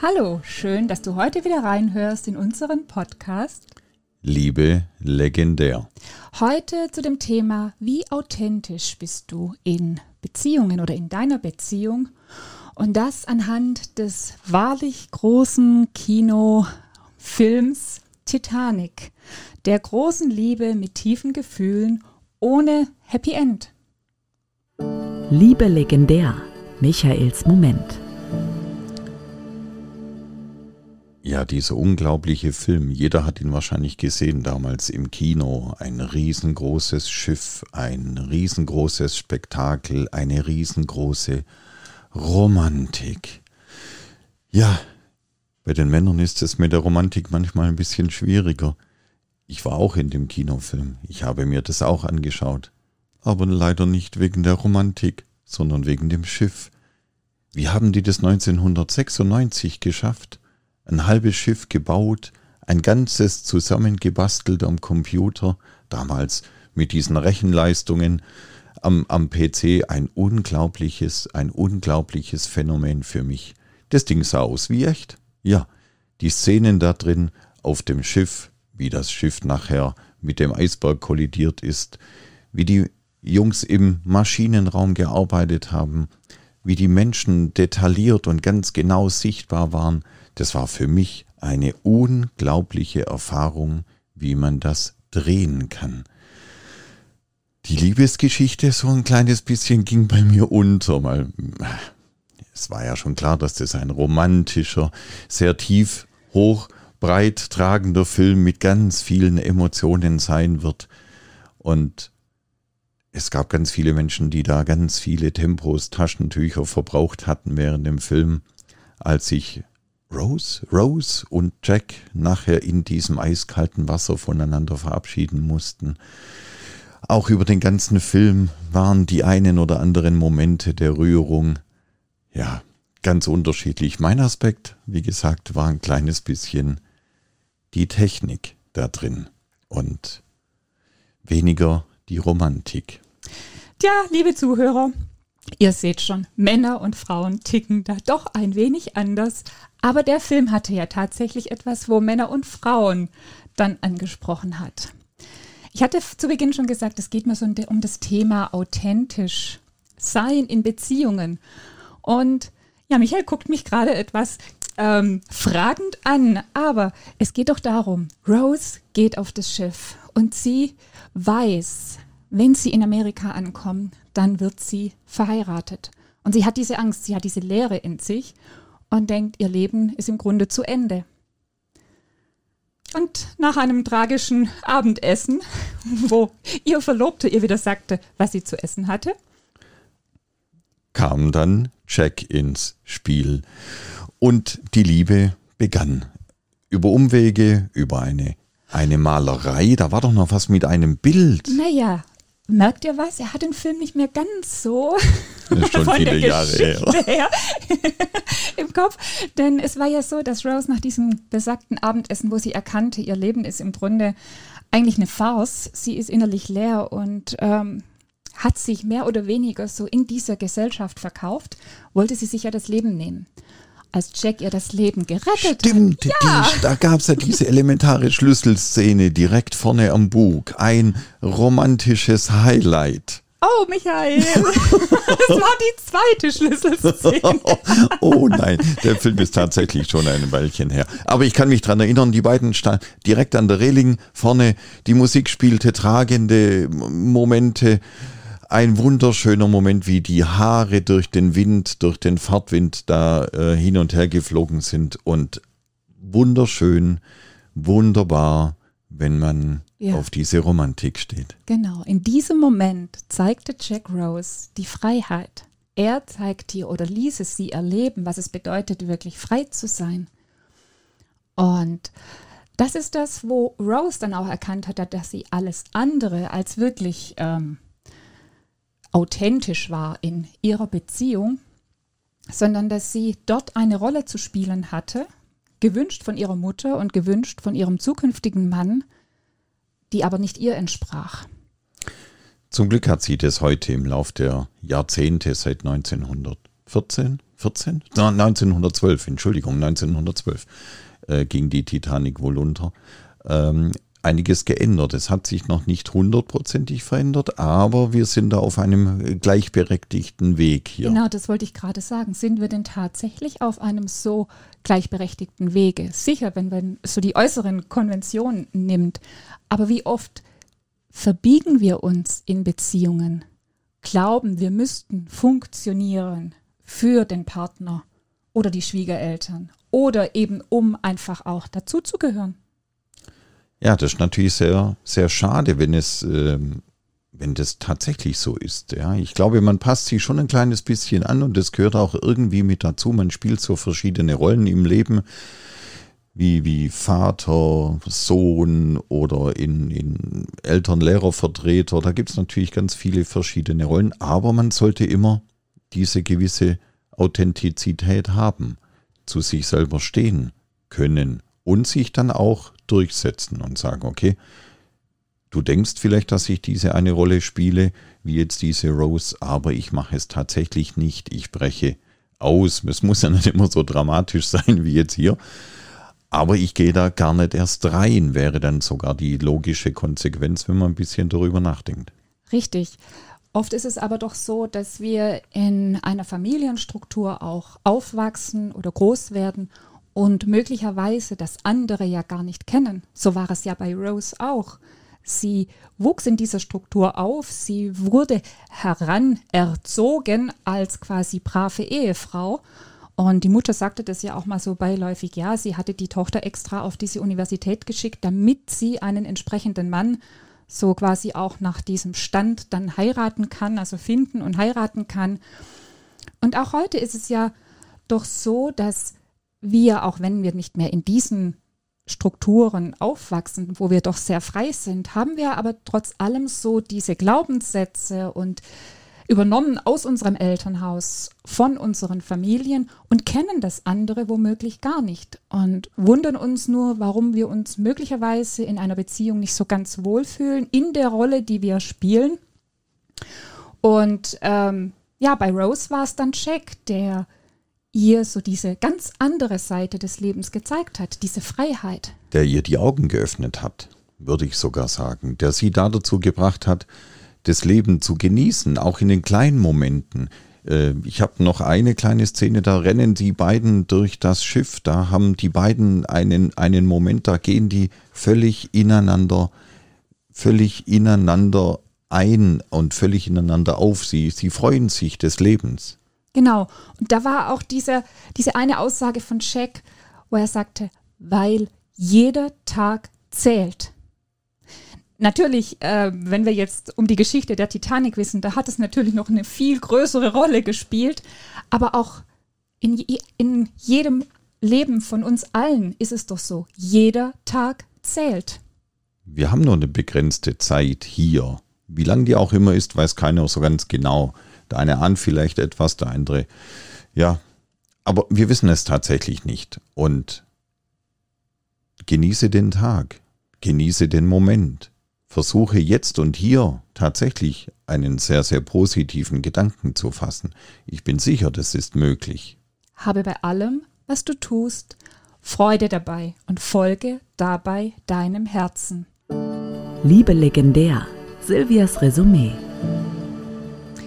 Hallo, schön, dass du heute wieder reinhörst in unseren Podcast. Liebe legendär. Heute zu dem Thema, wie authentisch bist du in Beziehungen oder in deiner Beziehung? Und das anhand des wahrlich großen Kinofilms Titanic, der großen Liebe mit tiefen Gefühlen ohne Happy End. Liebe legendär. Michaels Moment. Ja, dieser unglaubliche Film, jeder hat ihn wahrscheinlich gesehen damals im Kino. Ein riesengroßes Schiff, ein riesengroßes Spektakel, eine riesengroße Romantik. Ja, bei den Männern ist es mit der Romantik manchmal ein bisschen schwieriger. Ich war auch in dem Kinofilm, ich habe mir das auch angeschaut, aber leider nicht wegen der Romantik, sondern wegen dem Schiff. Wie haben die das 1996 geschafft? Ein halbes Schiff gebaut, ein ganzes zusammengebastelt am Computer, damals mit diesen Rechenleistungen am, am PC, ein unglaubliches, ein unglaubliches Phänomen für mich. Das Ding sah aus wie echt. Ja, die Szenen da drin auf dem Schiff, wie das Schiff nachher mit dem Eisberg kollidiert ist, wie die Jungs im Maschinenraum gearbeitet haben, wie die Menschen detailliert und ganz genau sichtbar waren, das war für mich eine unglaubliche Erfahrung, wie man das drehen kann. Die Liebesgeschichte so ein kleines bisschen ging bei mir unter, weil es war ja schon klar, dass das ein romantischer, sehr tief, hoch, breit tragender Film mit ganz vielen Emotionen sein wird. Und es gab ganz viele Menschen, die da ganz viele Tempos, Taschentücher verbraucht hatten während dem Film, als ich Rose, Rose und Jack nachher in diesem eiskalten Wasser voneinander verabschieden mussten. Auch über den ganzen Film waren die einen oder anderen Momente der Rührung, ja, ganz unterschiedlich. Mein Aspekt, wie gesagt, war ein kleines bisschen die Technik da drin und weniger die Romantik. Tja, liebe Zuhörer, Ihr seht schon, Männer und Frauen ticken da doch ein wenig anders. Aber der Film hatte ja tatsächlich etwas, wo Männer und Frauen dann angesprochen hat. Ich hatte zu Beginn schon gesagt, es geht mir so um das Thema authentisch sein in Beziehungen. Und ja, Michael guckt mich gerade etwas ähm, fragend an, aber es geht doch darum, Rose geht auf das Schiff und sie weiß, wenn sie in Amerika ankommen, dann wird sie verheiratet. Und sie hat diese Angst, sie hat diese Leere in sich und denkt, ihr Leben ist im Grunde zu Ende. Und nach einem tragischen Abendessen, wo ihr Verlobter ihr wieder sagte, was sie zu essen hatte, kam dann Jack ins Spiel. Und die Liebe begann. Über Umwege, über eine, eine Malerei, da war doch noch was mit einem Bild. Naja, merkt ihr was? Er hat den Film nicht mehr ganz so von der Jahre her. her im Kopf. Denn es war ja so, dass Rose nach diesem besagten Abendessen, wo sie erkannte, ihr Leben ist im Grunde eigentlich eine Farce. Sie ist innerlich leer und ähm, hat sich mehr oder weniger so in dieser Gesellschaft verkauft, wollte sie sich ja das Leben nehmen als Jack ihr das Leben gerettet Stimmt, hat. Ja. Die, da gab es ja diese elementare Schlüsselszene direkt vorne am Bug. Ein romantisches Highlight. Oh, Michael, das war die zweite Schlüsselszene. oh nein, der Film ist tatsächlich schon ein Weilchen her. Aber ich kann mich daran erinnern, die beiden standen direkt an der Reling vorne, die Musik spielte tragende Momente ein wunderschöner Moment, wie die Haare durch den Wind, durch den Fahrtwind da äh, hin und her geflogen sind und wunderschön, wunderbar, wenn man ja. auf diese Romantik steht. Genau, in diesem Moment zeigte Jack Rose die Freiheit. Er zeigte ihr oder ließ es sie erleben, was es bedeutet, wirklich frei zu sein. Und das ist das, wo Rose dann auch erkannt hat, dass sie alles andere als wirklich ähm, authentisch war in ihrer Beziehung, sondern dass sie dort eine Rolle zu spielen hatte, gewünscht von ihrer Mutter und gewünscht von ihrem zukünftigen Mann, die aber nicht ihr entsprach. Zum Glück hat sie das heute im Lauf der Jahrzehnte seit 1914, 14? Na, 1912, Entschuldigung, 1912 äh, ging die Titanic wohl unter. Ähm, einiges geändert. Es hat sich noch nicht hundertprozentig verändert, aber wir sind da auf einem gleichberechtigten Weg hier. Genau, das wollte ich gerade sagen. Sind wir denn tatsächlich auf einem so gleichberechtigten Wege? Sicher, wenn man so die äußeren Konventionen nimmt. Aber wie oft verbiegen wir uns in Beziehungen? Glauben, wir müssten funktionieren für den Partner oder die Schwiegereltern oder eben um einfach auch dazuzugehören. Ja, das ist natürlich sehr, sehr schade, wenn es, ähm, wenn das tatsächlich so ist. Ja, ich glaube, man passt sich schon ein kleines bisschen an und das gehört auch irgendwie mit dazu. Man spielt so verschiedene Rollen im Leben, wie, wie Vater, Sohn oder in, in Eltern-Lehrer-Vertreter. Da gibt es natürlich ganz viele verschiedene Rollen, aber man sollte immer diese gewisse Authentizität haben, zu sich selber stehen können und sich dann auch durchsetzen und sagen, okay, du denkst vielleicht, dass ich diese eine Rolle spiele, wie jetzt diese Rose, aber ich mache es tatsächlich nicht. Ich breche aus. Es muss ja nicht immer so dramatisch sein wie jetzt hier. Aber ich gehe da gar nicht erst rein, wäre dann sogar die logische Konsequenz, wenn man ein bisschen darüber nachdenkt. Richtig. Oft ist es aber doch so, dass wir in einer Familienstruktur auch aufwachsen oder groß werden und möglicherweise das andere ja gar nicht kennen. So war es ja bei Rose auch. Sie wuchs in dieser Struktur auf, sie wurde heranerzogen als quasi brave Ehefrau. Und die Mutter sagte das ja auch mal so beiläufig, ja, sie hatte die Tochter extra auf diese Universität geschickt, damit sie einen entsprechenden Mann so quasi auch nach diesem Stand dann heiraten kann, also finden und heiraten kann. Und auch heute ist es ja doch so, dass wir, auch wenn wir nicht mehr in diesen Strukturen aufwachsen, wo wir doch sehr frei sind, haben wir aber trotz allem so diese Glaubenssätze und übernommen aus unserem Elternhaus, von unseren Familien und kennen das andere womöglich gar nicht und wundern uns nur, warum wir uns möglicherweise in einer Beziehung nicht so ganz wohlfühlen in der Rolle, die wir spielen. Und ähm, ja, bei Rose war es dann Jack, der ihr so diese ganz andere Seite des Lebens gezeigt hat, diese Freiheit. Der ihr die Augen geöffnet hat, würde ich sogar sagen, der sie da dazu gebracht hat, das Leben zu genießen, auch in den kleinen Momenten. Äh, ich habe noch eine kleine Szene, da rennen die beiden durch das Schiff, da haben die beiden einen, einen Moment, da gehen die völlig ineinander, völlig ineinander ein und völlig ineinander auf. Sie, sie freuen sich des Lebens. Genau. Und da war auch diese, diese eine Aussage von Jack, wo er sagte, weil jeder Tag zählt. Natürlich, äh, wenn wir jetzt um die Geschichte der Titanic wissen, da hat es natürlich noch eine viel größere Rolle gespielt. Aber auch in, in jedem Leben von uns allen ist es doch so, jeder Tag zählt. Wir haben nur eine begrenzte Zeit hier. Wie lang die auch immer ist, weiß keiner so ganz genau. Der eine ahnt vielleicht etwas, der andere, ja. Aber wir wissen es tatsächlich nicht. Und genieße den Tag, genieße den Moment. Versuche jetzt und hier tatsächlich einen sehr, sehr positiven Gedanken zu fassen. Ich bin sicher, das ist möglich. Habe bei allem, was du tust, Freude dabei und folge dabei deinem Herzen. Liebe legendär, Silvias Resümee.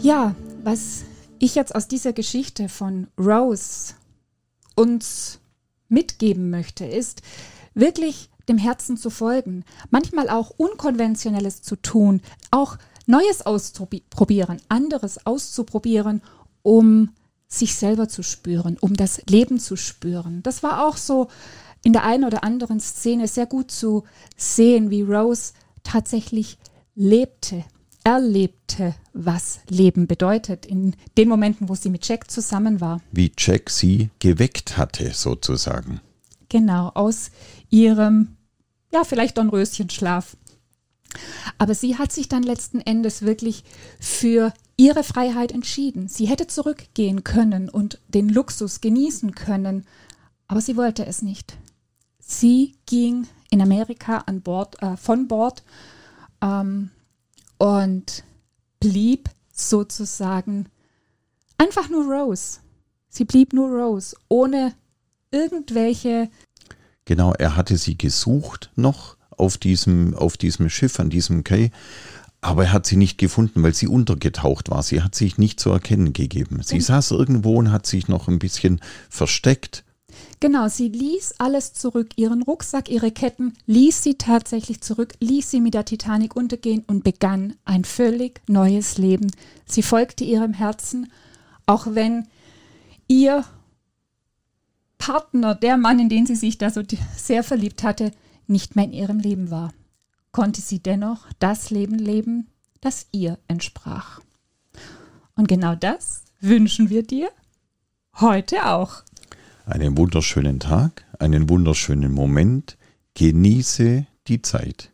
Ja, was ich jetzt aus dieser Geschichte von Rose uns mitgeben möchte, ist wirklich dem Herzen zu folgen, manchmal auch Unkonventionelles zu tun, auch Neues auszuprobieren, anderes auszuprobieren, um sich selber zu spüren, um das Leben zu spüren. Das war auch so in der einen oder anderen Szene sehr gut zu sehen, wie Rose tatsächlich lebte, erlebte, was Leben bedeutet, in den Momenten, wo sie mit Jack zusammen war. Wie Jack sie geweckt hatte, sozusagen. Genau, aus ihrem, ja, vielleicht Dornröschenschlaf. Aber sie hat sich dann letzten Endes wirklich für ihre Freiheit entschieden. Sie hätte zurückgehen können und den Luxus genießen können, aber sie wollte es nicht. Sie ging in Amerika an Bord, äh, von Bord ähm, und blieb sozusagen einfach nur Rose. Sie blieb nur Rose, ohne irgendwelche. Genau, er hatte sie gesucht noch auf diesem, auf diesem Schiff, an diesem Quai. Aber er hat sie nicht gefunden, weil sie untergetaucht war. Sie hat sich nicht zu erkennen gegeben. Sie genau. saß irgendwo und hat sich noch ein bisschen versteckt. Genau, sie ließ alles zurück. Ihren Rucksack, ihre Ketten ließ sie tatsächlich zurück, ließ sie mit der Titanic untergehen und begann ein völlig neues Leben. Sie folgte ihrem Herzen, auch wenn ihr Partner, der Mann, in den sie sich da so sehr verliebt hatte, nicht mehr in ihrem Leben war, konnte sie dennoch das Leben leben, das ihr entsprach. Und genau das wünschen wir dir heute auch. Einen wunderschönen Tag, einen wunderschönen Moment. Genieße die Zeit.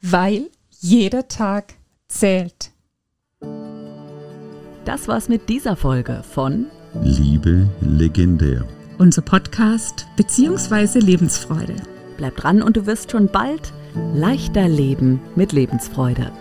Weil jeder Tag zählt. Das war's mit dieser Folge von Liebe legendär. Unser Podcast bzw. Lebensfreude. Bleib dran und du wirst schon bald leichter leben mit Lebensfreude.